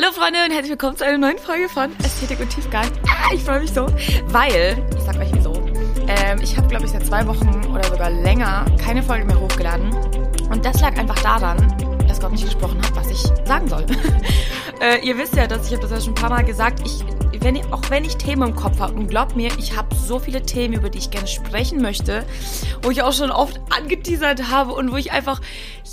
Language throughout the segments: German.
Hallo Freunde und herzlich willkommen zu einer neuen Folge von Ästhetik und Tiefgang. Ah, ich freue mich so, weil, ich sag euch wieso, ähm, ich habe glaube ich seit zwei Wochen oder sogar länger keine Folge mehr hochgeladen. Und das lag einfach daran, dass Gott nicht gesprochen hat, was ich sagen soll. äh, ihr wisst ja, dass ich habe das ja schon ein paar Mal gesagt, ich wenn auch wenn ich Themen im Kopf habe, und glaubt mir, ich habe so viele Themen, über die ich gerne sprechen möchte, wo ich auch schon oft angeteasert habe und wo ich einfach,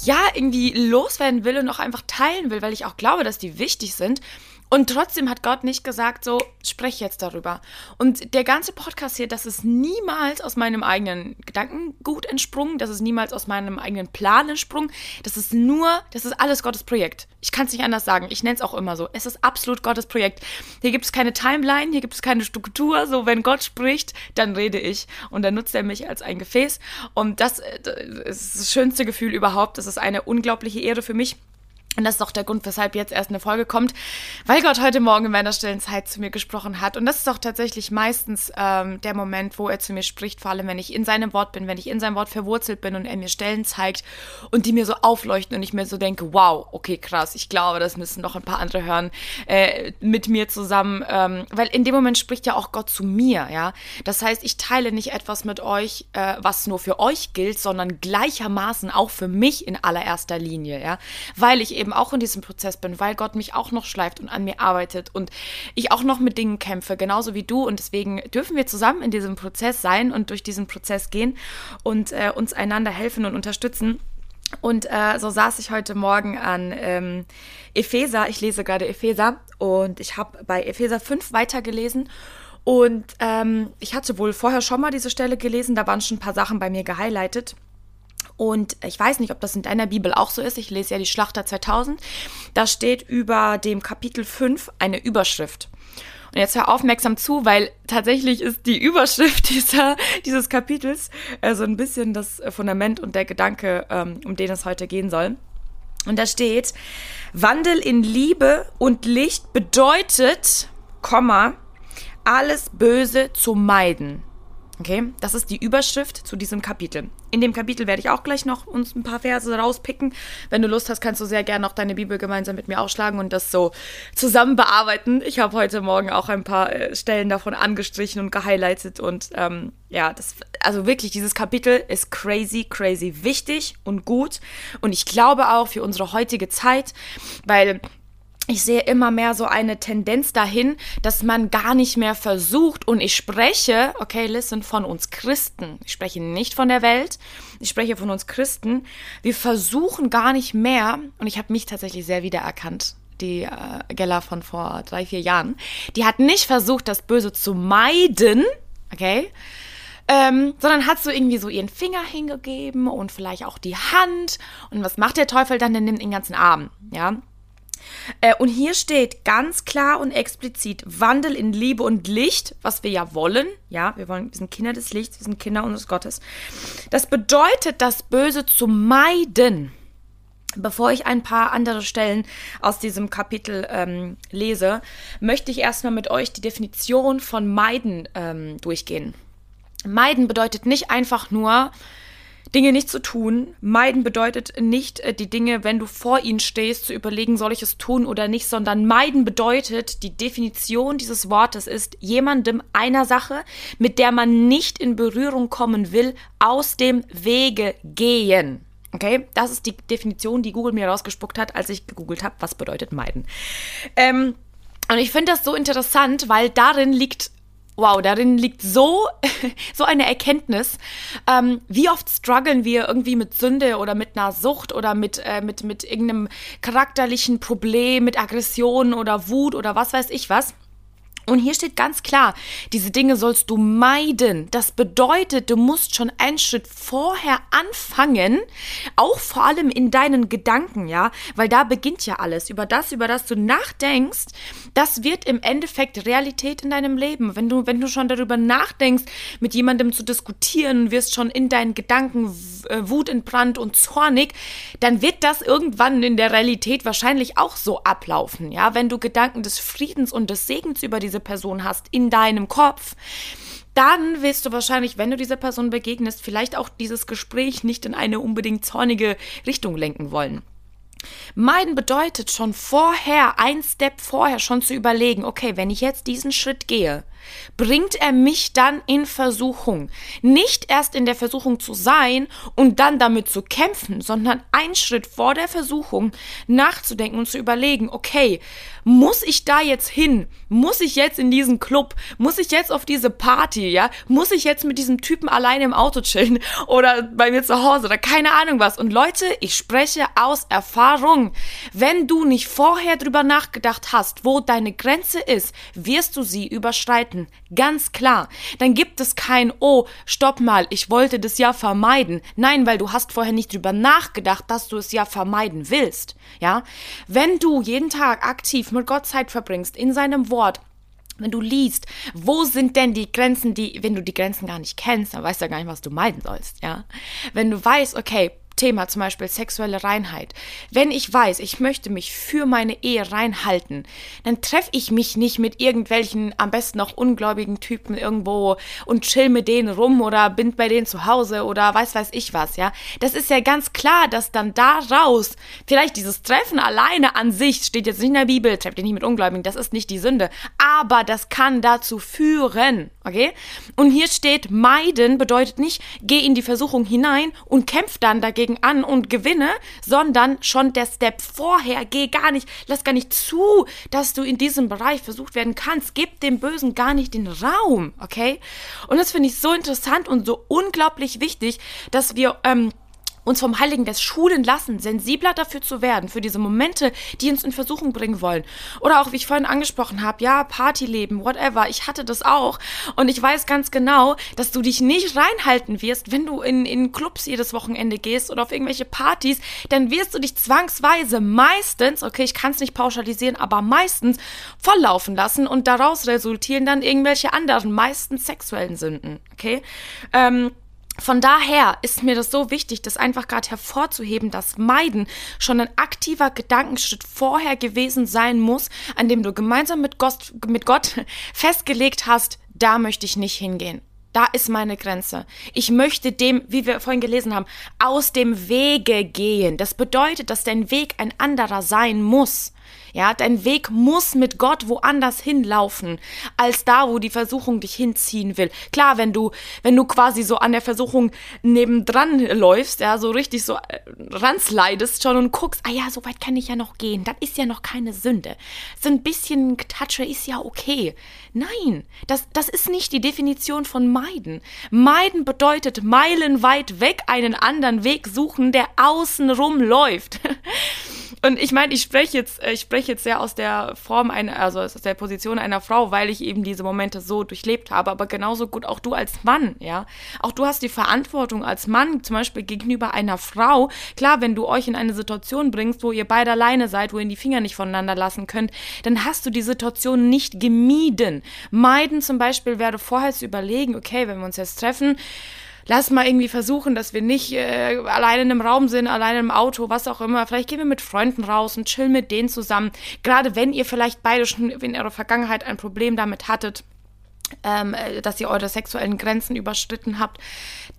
ja, irgendwie loswerden will und auch einfach teilen will, weil ich auch glaube, dass die wichtig sind. Und trotzdem hat Gott nicht gesagt, so, sprech jetzt darüber. Und der ganze Podcast hier, das ist niemals aus meinem eigenen Gedankengut entsprungen, das ist niemals aus meinem eigenen Plan entsprungen. Das ist nur, das ist alles Gottes Projekt. Ich kann es nicht anders sagen. Ich nenne es auch immer so. Es ist absolut Gottes Projekt. Hier gibt es keine Timeline, hier gibt es keine Struktur. So, wenn Gott spricht, dann rede ich. Und dann nutzt er mich als ein Gefäß. Und das, äh, ist das schönste Gefühl überhaupt. Das ist eine unglaubliche Ehre für mich. Und das ist auch der Grund, weshalb jetzt erst eine Folge kommt, weil Gott heute Morgen in meiner stillen Zeit zu mir gesprochen hat. Und das ist auch tatsächlich meistens ähm, der Moment, wo er zu mir spricht, vor allem wenn ich in seinem Wort bin, wenn ich in seinem Wort verwurzelt bin und er mir Stellen zeigt und die mir so aufleuchten und ich mir so denke, wow, okay, krass, ich glaube, das müssen noch ein paar andere hören äh, mit mir zusammen. Ähm, weil in dem Moment spricht ja auch Gott zu mir, ja. Das heißt, ich teile nicht etwas mit euch, äh, was nur für euch gilt, sondern gleichermaßen auch für mich in allererster Linie, ja. Weil ich eben eben auch in diesem Prozess bin, weil Gott mich auch noch schleift und an mir arbeitet und ich auch noch mit Dingen kämpfe, genauso wie du. Und deswegen dürfen wir zusammen in diesem Prozess sein und durch diesen Prozess gehen und äh, uns einander helfen und unterstützen. Und äh, so saß ich heute Morgen an ähm, Epheser. Ich lese gerade Epheser und ich habe bei Epheser 5 weitergelesen. Und ähm, ich hatte wohl vorher schon mal diese Stelle gelesen, da waren schon ein paar Sachen bei mir gehighlightet. Und ich weiß nicht, ob das in deiner Bibel auch so ist. Ich lese ja die Schlachter 2000. Da steht über dem Kapitel 5 eine Überschrift. Und jetzt hör aufmerksam zu, weil tatsächlich ist die Überschrift dieser, dieses Kapitels äh, so ein bisschen das Fundament und der Gedanke, ähm, um den es heute gehen soll. Und da steht, Wandel in Liebe und Licht bedeutet, Komma, alles Böse zu meiden. Okay, das ist die Überschrift zu diesem Kapitel. In dem Kapitel werde ich auch gleich noch uns ein paar Verse rauspicken. Wenn du Lust hast, kannst du sehr gerne noch deine Bibel gemeinsam mit mir aufschlagen und das so zusammen bearbeiten. Ich habe heute Morgen auch ein paar äh, Stellen davon angestrichen und gehighlightet und ähm, ja, das, also wirklich, dieses Kapitel ist crazy, crazy wichtig und gut und ich glaube auch für unsere heutige Zeit, weil ich sehe immer mehr so eine Tendenz dahin, dass man gar nicht mehr versucht und ich spreche, okay, listen, von uns Christen. Ich spreche nicht von der Welt, ich spreche von uns Christen. Wir versuchen gar nicht mehr, und ich habe mich tatsächlich sehr wiedererkannt, die äh, Gella von vor drei, vier Jahren, die hat nicht versucht, das Böse zu meiden, okay, ähm, sondern hat so irgendwie so ihren Finger hingegeben und vielleicht auch die Hand. Und was macht der Teufel dann? Der nimmt den ganzen Arm, ja. Äh, und hier steht ganz klar und explizit Wandel in Liebe und Licht, was wir ja wollen. Ja, wir wollen, wir sind Kinder des Lichts, wir sind Kinder unseres Gottes. Das bedeutet, das Böse zu meiden. Bevor ich ein paar andere Stellen aus diesem Kapitel ähm, lese, möchte ich erstmal mit euch die Definition von meiden ähm, durchgehen. Meiden bedeutet nicht einfach nur, Dinge nicht zu tun. Meiden bedeutet nicht, äh, die Dinge, wenn du vor ihnen stehst, zu überlegen, soll ich es tun oder nicht, sondern meiden bedeutet, die Definition dieses Wortes ist, jemandem einer Sache, mit der man nicht in Berührung kommen will, aus dem Wege gehen. Okay, das ist die Definition, die Google mir rausgespuckt hat, als ich gegoogelt habe, was bedeutet meiden. Ähm, und ich finde das so interessant, weil darin liegt Wow, darin liegt so, so eine Erkenntnis. Ähm, wie oft strugglen wir irgendwie mit Sünde oder mit einer Sucht oder mit, äh, mit, mit irgendeinem charakterlichen Problem, mit Aggression oder Wut oder was weiß ich was. Und hier steht ganz klar, diese Dinge sollst du meiden. Das bedeutet, du musst schon einen Schritt vorher anfangen, auch vor allem in deinen Gedanken, ja, weil da beginnt ja alles. Über das, über das du nachdenkst, das wird im Endeffekt Realität in deinem Leben. Wenn du, wenn du schon darüber nachdenkst, mit jemandem zu diskutieren, wirst schon in deinen Gedanken äh, wutentbrannt und zornig, dann wird das irgendwann in der Realität wahrscheinlich auch so ablaufen, ja, wenn du Gedanken des Friedens und des Segens über diese diese Person hast in deinem Kopf, dann wirst du wahrscheinlich, wenn du dieser Person begegnest, vielleicht auch dieses Gespräch nicht in eine unbedingt zornige Richtung lenken wollen. Meiden bedeutet schon vorher, ein Step vorher schon zu überlegen, okay, wenn ich jetzt diesen Schritt gehe, bringt er mich dann in Versuchung. Nicht erst in der Versuchung zu sein und dann damit zu kämpfen, sondern einen Schritt vor der Versuchung nachzudenken und zu überlegen, okay, muss ich da jetzt hin? Muss ich jetzt in diesen Club? Muss ich jetzt auf diese Party, ja? Muss ich jetzt mit diesem Typen alleine im Auto chillen oder bei mir zu Hause oder keine Ahnung was? Und Leute, ich spreche aus Erfahrung. Wenn du nicht vorher drüber nachgedacht hast, wo deine Grenze ist, wirst du sie überschreiten. Ganz klar. Dann gibt es kein, oh, stopp mal, ich wollte das ja vermeiden. Nein, weil du hast vorher nicht drüber nachgedacht, dass du es ja vermeiden willst. Ja? Wenn du jeden Tag aktiv mit Gott Zeit verbringst, in seinem Wort, wenn du liest, wo sind denn die Grenzen, die, wenn du die Grenzen gar nicht kennst, dann weißt du ja gar nicht, was du meiden sollst, ja. Wenn du weißt, okay, Thema zum Beispiel sexuelle Reinheit. Wenn ich weiß, ich möchte mich für meine Ehe reinhalten, dann treffe ich mich nicht mit irgendwelchen, am besten noch ungläubigen Typen irgendwo und chill mit denen rum oder bin bei denen zu Hause oder weiß weiß ich was, ja. Das ist ja ganz klar, dass dann daraus vielleicht dieses Treffen alleine an sich steht jetzt nicht in der Bibel, trefft ihr nicht mit Ungläubigen, das ist nicht die Sünde, aber das kann dazu führen, okay? Und hier steht meiden bedeutet nicht, geh in die Versuchung hinein und kämpf dann dagegen an und gewinne, sondern schon der Step vorher, geh gar nicht, lass gar nicht zu, dass du in diesem Bereich versucht werden kannst. Gib dem Bösen gar nicht den Raum, okay? Und das finde ich so interessant und so unglaublich wichtig, dass wir ähm, uns vom Heiligen Geist schulen lassen, sensibler dafür zu werden, für diese Momente, die uns in Versuchung bringen wollen. Oder auch, wie ich vorhin angesprochen habe, ja, Partyleben, whatever, ich hatte das auch. Und ich weiß ganz genau, dass du dich nicht reinhalten wirst, wenn du in, in Clubs jedes Wochenende gehst oder auf irgendwelche Partys, dann wirst du dich zwangsweise meistens, okay, ich kann es nicht pauschalisieren, aber meistens volllaufen lassen und daraus resultieren dann irgendwelche anderen, meistens sexuellen Sünden, okay? Ähm, von daher ist mir das so wichtig, das einfach gerade hervorzuheben, dass Meiden schon ein aktiver Gedankenschritt vorher gewesen sein muss, an dem du gemeinsam mit Gott, mit Gott festgelegt hast, da möchte ich nicht hingehen. Da ist meine Grenze. Ich möchte dem, wie wir vorhin gelesen haben, aus dem Wege gehen. Das bedeutet, dass dein Weg ein anderer sein muss. Ja, dein Weg muss mit Gott woanders hinlaufen, als da, wo die Versuchung dich hinziehen will. Klar, wenn du, wenn du quasi so an der Versuchung nebendran läufst, ja, so richtig so äh, ranslidest schon und guckst, ah ja, so weit kann ich ja noch gehen, dann ist ja noch keine Sünde. So ein bisschen Getatsche ist ja okay. Nein, das, das ist nicht die Definition von meiden. Meiden bedeutet meilenweit weg einen anderen Weg suchen, der außenrum läuft. Und ich meine, ich spreche jetzt, äh, ich spreche jetzt sehr aus der Form einer, also aus der Position einer Frau, weil ich eben diese Momente so durchlebt habe, aber genauso gut auch du als Mann, ja. Auch du hast die Verantwortung als Mann, zum Beispiel gegenüber einer Frau. Klar, wenn du euch in eine Situation bringst, wo ihr beide alleine seid, wo ihr die Finger nicht voneinander lassen könnt, dann hast du die Situation nicht gemieden. Meiden zum Beispiel wäre vorher zu überlegen, okay, wenn wir uns jetzt treffen, lass mal irgendwie versuchen, dass wir nicht äh, alleine in einem Raum sind, alleine im Auto, was auch immer. Vielleicht gehen wir mit Freunden raus und chillen mit denen zusammen. Gerade wenn ihr vielleicht beide schon in eurer Vergangenheit ein Problem damit hattet. Ähm, äh, dass ihr eure sexuellen Grenzen überschritten habt,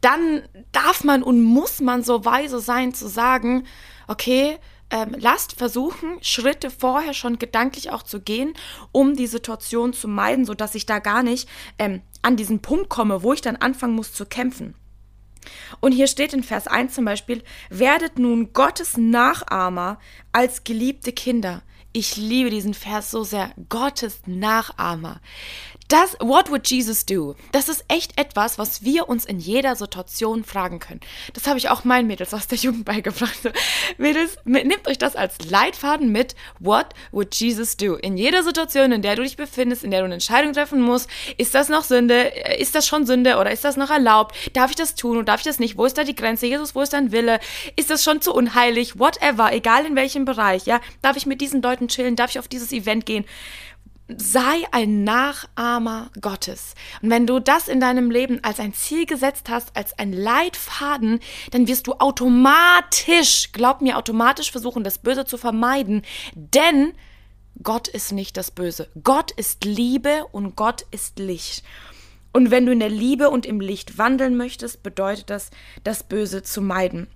dann darf man und muss man so weise sein zu sagen, okay, ähm, lasst versuchen, Schritte vorher schon gedanklich auch zu gehen, um die Situation zu meiden, sodass ich da gar nicht ähm, an diesen Punkt komme, wo ich dann anfangen muss zu kämpfen. Und hier steht in Vers 1 zum Beispiel, werdet nun Gottes Nachahmer als geliebte Kinder. Ich liebe diesen Vers so sehr. Gottes Nachahmer. Das, what would Jesus do? Das ist echt etwas, was wir uns in jeder Situation fragen können. Das habe ich auch meinen Mädels aus der Jugend beigebracht. Mädels, nehmt euch das als Leitfaden mit. What would Jesus do? In jeder Situation, in der du dich befindest, in der du eine Entscheidung treffen musst, ist das noch Sünde? Ist das schon Sünde oder ist das noch erlaubt? Darf ich das tun oder darf ich das nicht? Wo ist da die Grenze? Jesus, wo ist dein Wille? Ist das schon zu unheilig? Whatever, egal in welchem Bereich, ja? Darf ich mit diesen Leuten chillen? Darf ich auf dieses Event gehen? Sei ein Nachahmer Gottes. Und wenn du das in deinem Leben als ein Ziel gesetzt hast, als ein Leitfaden, dann wirst du automatisch, glaub mir, automatisch versuchen, das Böse zu vermeiden, denn Gott ist nicht das Böse. Gott ist Liebe und Gott ist Licht. Und wenn du in der Liebe und im Licht wandeln möchtest, bedeutet das, das Böse zu meiden.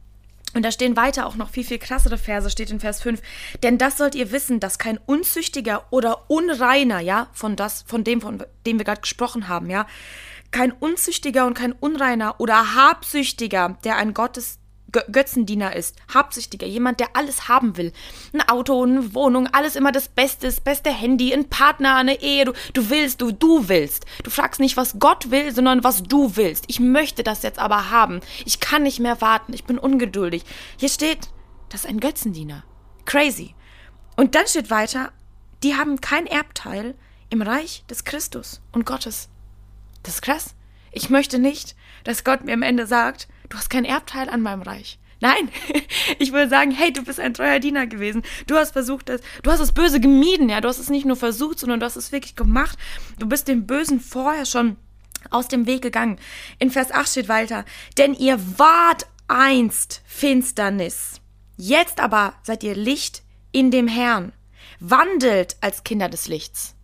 Und da stehen weiter auch noch viel, viel krassere Verse, steht in Vers 5. Denn das sollt ihr wissen, dass kein Unzüchtiger oder Unreiner, ja, von das, von dem, von dem wir gerade gesprochen haben, ja, kein Unzüchtiger und kein Unreiner oder Habsüchtiger, der ein Gottes, Götzendiener ist, Habsüchtiger, jemand, der alles haben will. Ein Auto, eine Wohnung, alles immer das Beste, das beste Handy, ein Partner, eine Ehe. Du, du willst, du, du willst. Du fragst nicht, was Gott will, sondern was du willst. Ich möchte das jetzt aber haben. Ich kann nicht mehr warten. Ich bin ungeduldig. Hier steht, das ist ein Götzendiener. Crazy. Und dann steht weiter, die haben kein Erbteil im Reich des Christus und Gottes. Das ist krass. Ich möchte nicht, dass Gott mir am Ende sagt, du hast kein Erbteil an meinem Reich. Nein, ich will sagen, hey, du bist ein treuer Diener gewesen. Du hast versucht, das, du hast das Böse gemieden, ja. Du hast es nicht nur versucht, sondern du hast es wirklich gemacht. Du bist dem Bösen vorher schon aus dem Weg gegangen. In Vers 8 steht weiter, denn ihr wart einst Finsternis. Jetzt aber seid ihr Licht in dem Herrn. Wandelt als Kinder des Lichts.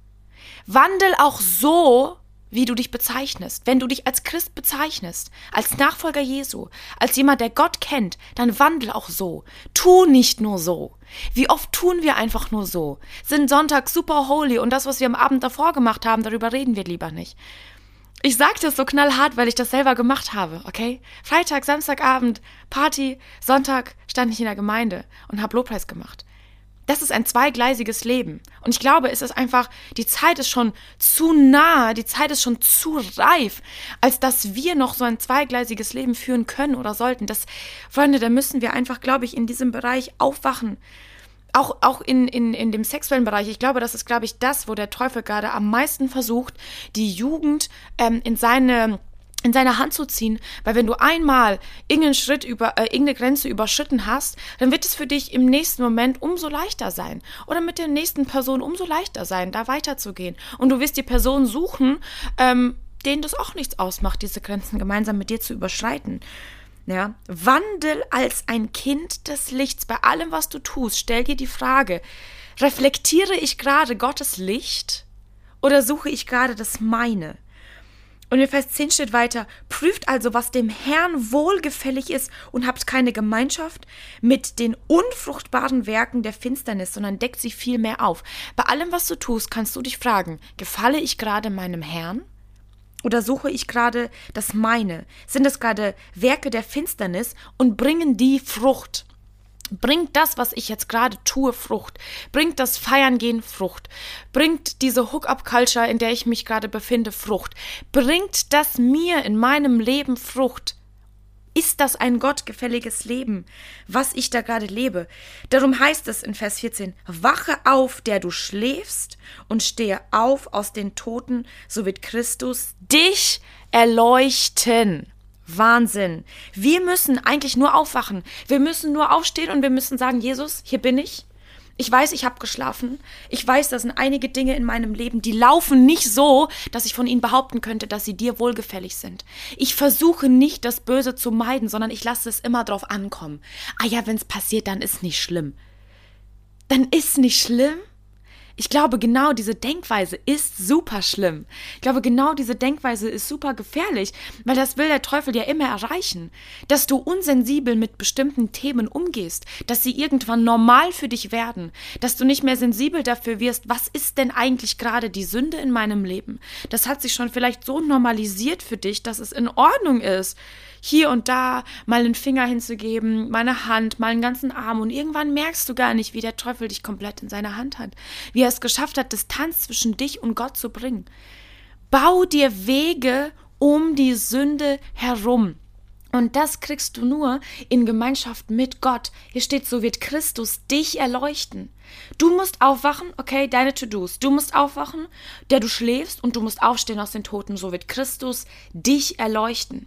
Wandel auch so, wie du dich bezeichnest. Wenn du dich als Christ bezeichnest, als Nachfolger Jesu, als jemand, der Gott kennt, dann wandel auch so. Tu nicht nur so. Wie oft tun wir einfach nur so? Sind Sonntag super holy und das, was wir am Abend davor gemacht haben, darüber reden wir lieber nicht. Ich sage das so knallhart, weil ich das selber gemacht habe, okay? Freitag, Samstagabend, Party, Sonntag stand ich in der Gemeinde und habe Lobpreis gemacht. Das ist ein zweigleisiges Leben. Und ich glaube, es ist einfach, die Zeit ist schon zu nah, die Zeit ist schon zu reif, als dass wir noch so ein zweigleisiges Leben führen können oder sollten. Das, Freunde, da müssen wir einfach, glaube ich, in diesem Bereich aufwachen. Auch, auch in, in, in dem sexuellen Bereich. Ich glaube, das ist, glaube ich, das, wo der Teufel gerade am meisten versucht, die Jugend ähm, in seine in seine Hand zu ziehen, weil wenn du einmal irgendeinen Schritt über äh, irgendeine Grenze überschritten hast, dann wird es für dich im nächsten Moment umso leichter sein oder mit der nächsten Person umso leichter sein, da weiterzugehen. Und du wirst die Person suchen, ähm, denen das auch nichts ausmacht, diese Grenzen gemeinsam mit dir zu überschreiten. Ja, wandel als ein Kind des Lichts bei allem, was du tust. Stell dir die Frage: Reflektiere ich gerade Gottes Licht oder suche ich gerade das meine? Und in Vers 10 steht weiter, prüft also, was dem Herrn wohlgefällig ist und habt keine Gemeinschaft mit den unfruchtbaren Werken der Finsternis, sondern deckt sie vielmehr auf. Bei allem, was du tust, kannst du dich fragen, gefalle ich gerade meinem Herrn? Oder suche ich gerade das meine? Sind es gerade Werke der Finsternis und bringen die Frucht? Bringt das, was ich jetzt gerade tue, Frucht? Bringt das Feiern gehen Frucht? Bringt diese Hook-up-Culture, in der ich mich gerade befinde, Frucht? Bringt das mir in meinem Leben Frucht? Ist das ein gottgefälliges Leben, was ich da gerade lebe? Darum heißt es in Vers 14, wache auf, der du schläfst, und stehe auf aus den Toten, so wird Christus dich erleuchten. Wahnsinn. Wir müssen eigentlich nur aufwachen. Wir müssen nur aufstehen und wir müssen sagen, Jesus, hier bin ich. Ich weiß, ich habe geschlafen. Ich weiß, da sind einige Dinge in meinem Leben, die laufen nicht so, dass ich von ihnen behaupten könnte, dass sie dir wohlgefällig sind. Ich versuche nicht, das Böse zu meiden, sondern ich lasse es immer drauf ankommen. Ah ja, wenn es passiert, dann ist nicht schlimm. Dann ist nicht schlimm? Ich glaube, genau diese Denkweise ist super schlimm. Ich glaube, genau diese Denkweise ist super gefährlich, weil das will der Teufel ja immer erreichen. Dass du unsensibel mit bestimmten Themen umgehst, dass sie irgendwann normal für dich werden, dass du nicht mehr sensibel dafür wirst, was ist denn eigentlich gerade die Sünde in meinem Leben. Das hat sich schon vielleicht so normalisiert für dich, dass es in Ordnung ist hier und da mal einen Finger hinzugeben, mal eine Hand, mal einen ganzen Arm und irgendwann merkst du gar nicht, wie der Teufel dich komplett in seiner Hand hat, wie er es geschafft hat, Distanz zwischen dich und Gott zu bringen. Bau dir Wege um die Sünde herum. Und das kriegst du nur in Gemeinschaft mit Gott. Hier steht, so wird Christus dich erleuchten. Du musst aufwachen, okay, deine To-Dos. Du musst aufwachen, der du schläfst, und du musst aufstehen aus den Toten. So wird Christus dich erleuchten.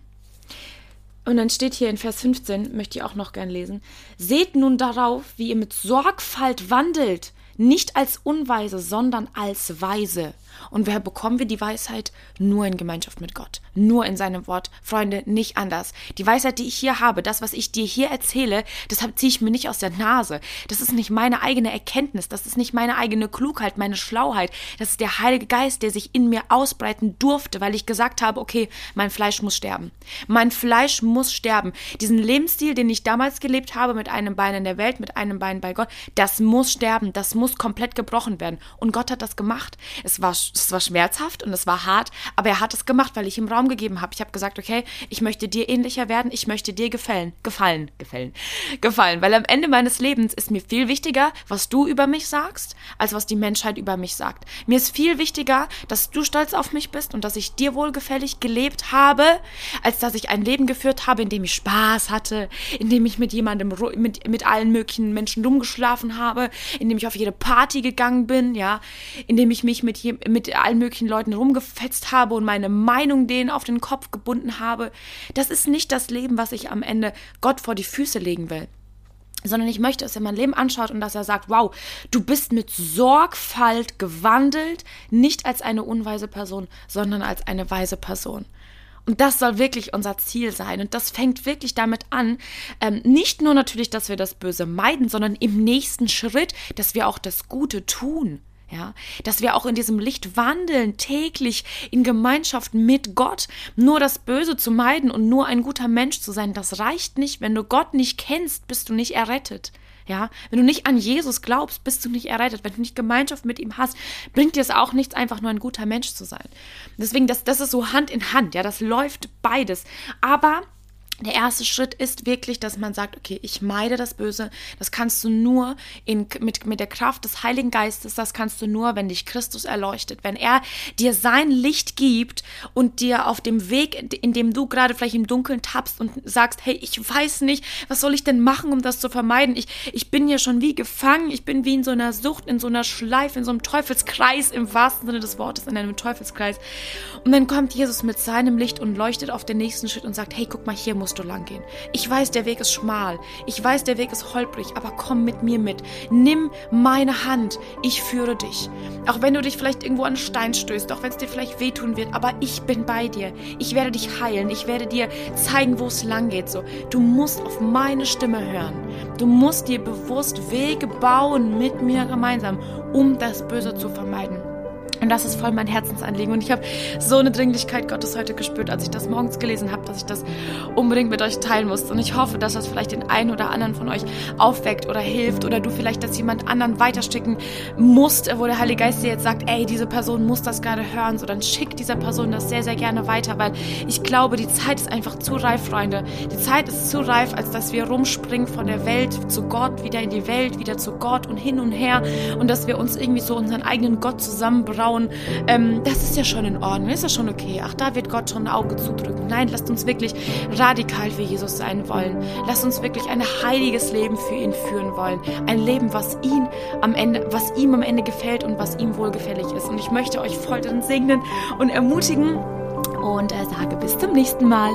Und dann steht hier in Vers 15, möchte ich auch noch gern lesen, seht nun darauf, wie ihr mit Sorgfalt wandelt, Nicht als unweise, sondern als weise. Und woher bekommen wir die Weisheit? Nur in Gemeinschaft mit Gott. Nur in seinem Wort. Freunde, nicht anders. Die Weisheit, die ich hier habe, das, was ich dir hier erzähle, das ziehe ich mir nicht aus der Nase. Das ist nicht meine eigene Erkenntnis. Das ist nicht meine eigene Klugheit, meine Schlauheit. Das ist der Heilige Geist, der sich in mir ausbreiten durfte, weil ich gesagt habe, okay, mein Fleisch muss sterben. Mein Fleisch muss sterben. Diesen Lebensstil, den ich damals gelebt habe, mit einem Bein in der Welt, mit einem Bein bei Gott, das muss sterben. Das muss komplett gebrochen werden. Und Gott hat das gemacht. Es war es war schmerzhaft und es war hart, aber er hat es gemacht, weil ich ihm Raum gegeben habe. Ich habe gesagt, okay, ich möchte dir ähnlicher werden, ich möchte dir gefallen, gefallen, gefallen, gefallen, weil am Ende meines Lebens ist mir viel wichtiger, was du über mich sagst, als was die Menschheit über mich sagt. Mir ist viel wichtiger, dass du stolz auf mich bist und dass ich dir wohlgefällig gelebt habe, als dass ich ein Leben geführt habe, in dem ich Spaß hatte, in dem ich mit jemandem, mit, mit allen möglichen Menschen rumgeschlafen habe, in dem ich auf jede Party gegangen bin, ja, in dem ich mich mit mit allen möglichen Leuten rumgefetzt habe und meine Meinung denen auf den Kopf gebunden habe. Das ist nicht das Leben, was ich am Ende Gott vor die Füße legen will sondern ich möchte, dass er mein Leben anschaut und dass er sagt, wow, du bist mit Sorgfalt gewandelt, nicht als eine unweise Person, sondern als eine weise Person. Und das soll wirklich unser Ziel sein. Und das fängt wirklich damit an, ähm, nicht nur natürlich, dass wir das Böse meiden, sondern im nächsten Schritt, dass wir auch das Gute tun. Ja, dass wir auch in diesem Licht wandeln, täglich in Gemeinschaft mit Gott. Nur das Böse zu meiden und nur ein guter Mensch zu sein, das reicht nicht. Wenn du Gott nicht kennst, bist du nicht errettet. Ja, wenn du nicht an Jesus glaubst, bist du nicht errettet. Wenn du nicht Gemeinschaft mit ihm hast, bringt dir es auch nichts, einfach nur ein guter Mensch zu sein. Deswegen, das, das ist so Hand in Hand. Ja, das läuft beides. Aber der erste Schritt ist wirklich, dass man sagt, okay, ich meide das Böse. Das kannst du nur in, mit, mit der Kraft des Heiligen Geistes, das kannst du nur, wenn dich Christus erleuchtet, wenn er dir sein Licht gibt und dir auf dem Weg, in dem du gerade vielleicht im Dunkeln tappst und sagst, hey, ich weiß nicht, was soll ich denn machen, um das zu vermeiden? Ich, ich bin ja schon wie gefangen, ich bin wie in so einer Sucht, in so einer Schleife, in so einem Teufelskreis, im wahrsten Sinne des Wortes, in einem Teufelskreis. Und dann kommt Jesus mit seinem Licht und leuchtet auf den nächsten Schritt und sagt, hey, guck mal, hier muss musst du lang gehen. Ich weiß, der Weg ist schmal. Ich weiß, der Weg ist holprig, aber komm mit mir mit. Nimm meine Hand. Ich führe dich. Auch wenn du dich vielleicht irgendwo an einen Stein stößt, auch wenn es dir vielleicht wehtun wird, aber ich bin bei dir. Ich werde dich heilen. Ich werde dir zeigen, wo es lang geht. So, du musst auf meine Stimme hören. Du musst dir bewusst Wege bauen mit mir gemeinsam, um das Böse zu vermeiden. Und das ist voll mein Herzensanliegen. Und ich habe so eine Dringlichkeit Gottes heute gespürt, als ich das morgens gelesen habe, dass ich das unbedingt mit euch teilen muss. Und ich hoffe, dass das vielleicht den einen oder anderen von euch aufweckt oder hilft oder du vielleicht das jemand anderen weiterschicken musst, wo der Heilige Geist dir jetzt sagt, ey, diese Person muss das gerade hören. So, dann schick dieser Person das sehr, sehr gerne weiter, weil ich glaube, die Zeit ist einfach zu reif, Freunde. Die Zeit ist zu reif, als dass wir rumspringen von der Welt zu Gott, wieder in die Welt, wieder zu Gott und hin und her und dass wir uns irgendwie so unseren eigenen Gott zusammenbrauen schauen, ähm, das ist ja schon in Ordnung, ist ja schon okay. Ach, da wird Gott schon ein Auge zudrücken. Nein, lasst uns wirklich radikal für Jesus sein wollen. Lasst uns wirklich ein heiliges Leben für ihn führen wollen. Ein Leben, was ihn am Ende, was ihm am Ende gefällt und was ihm wohlgefällig ist. Und ich möchte euch voll drin segnen und ermutigen und äh, sage bis zum nächsten Mal.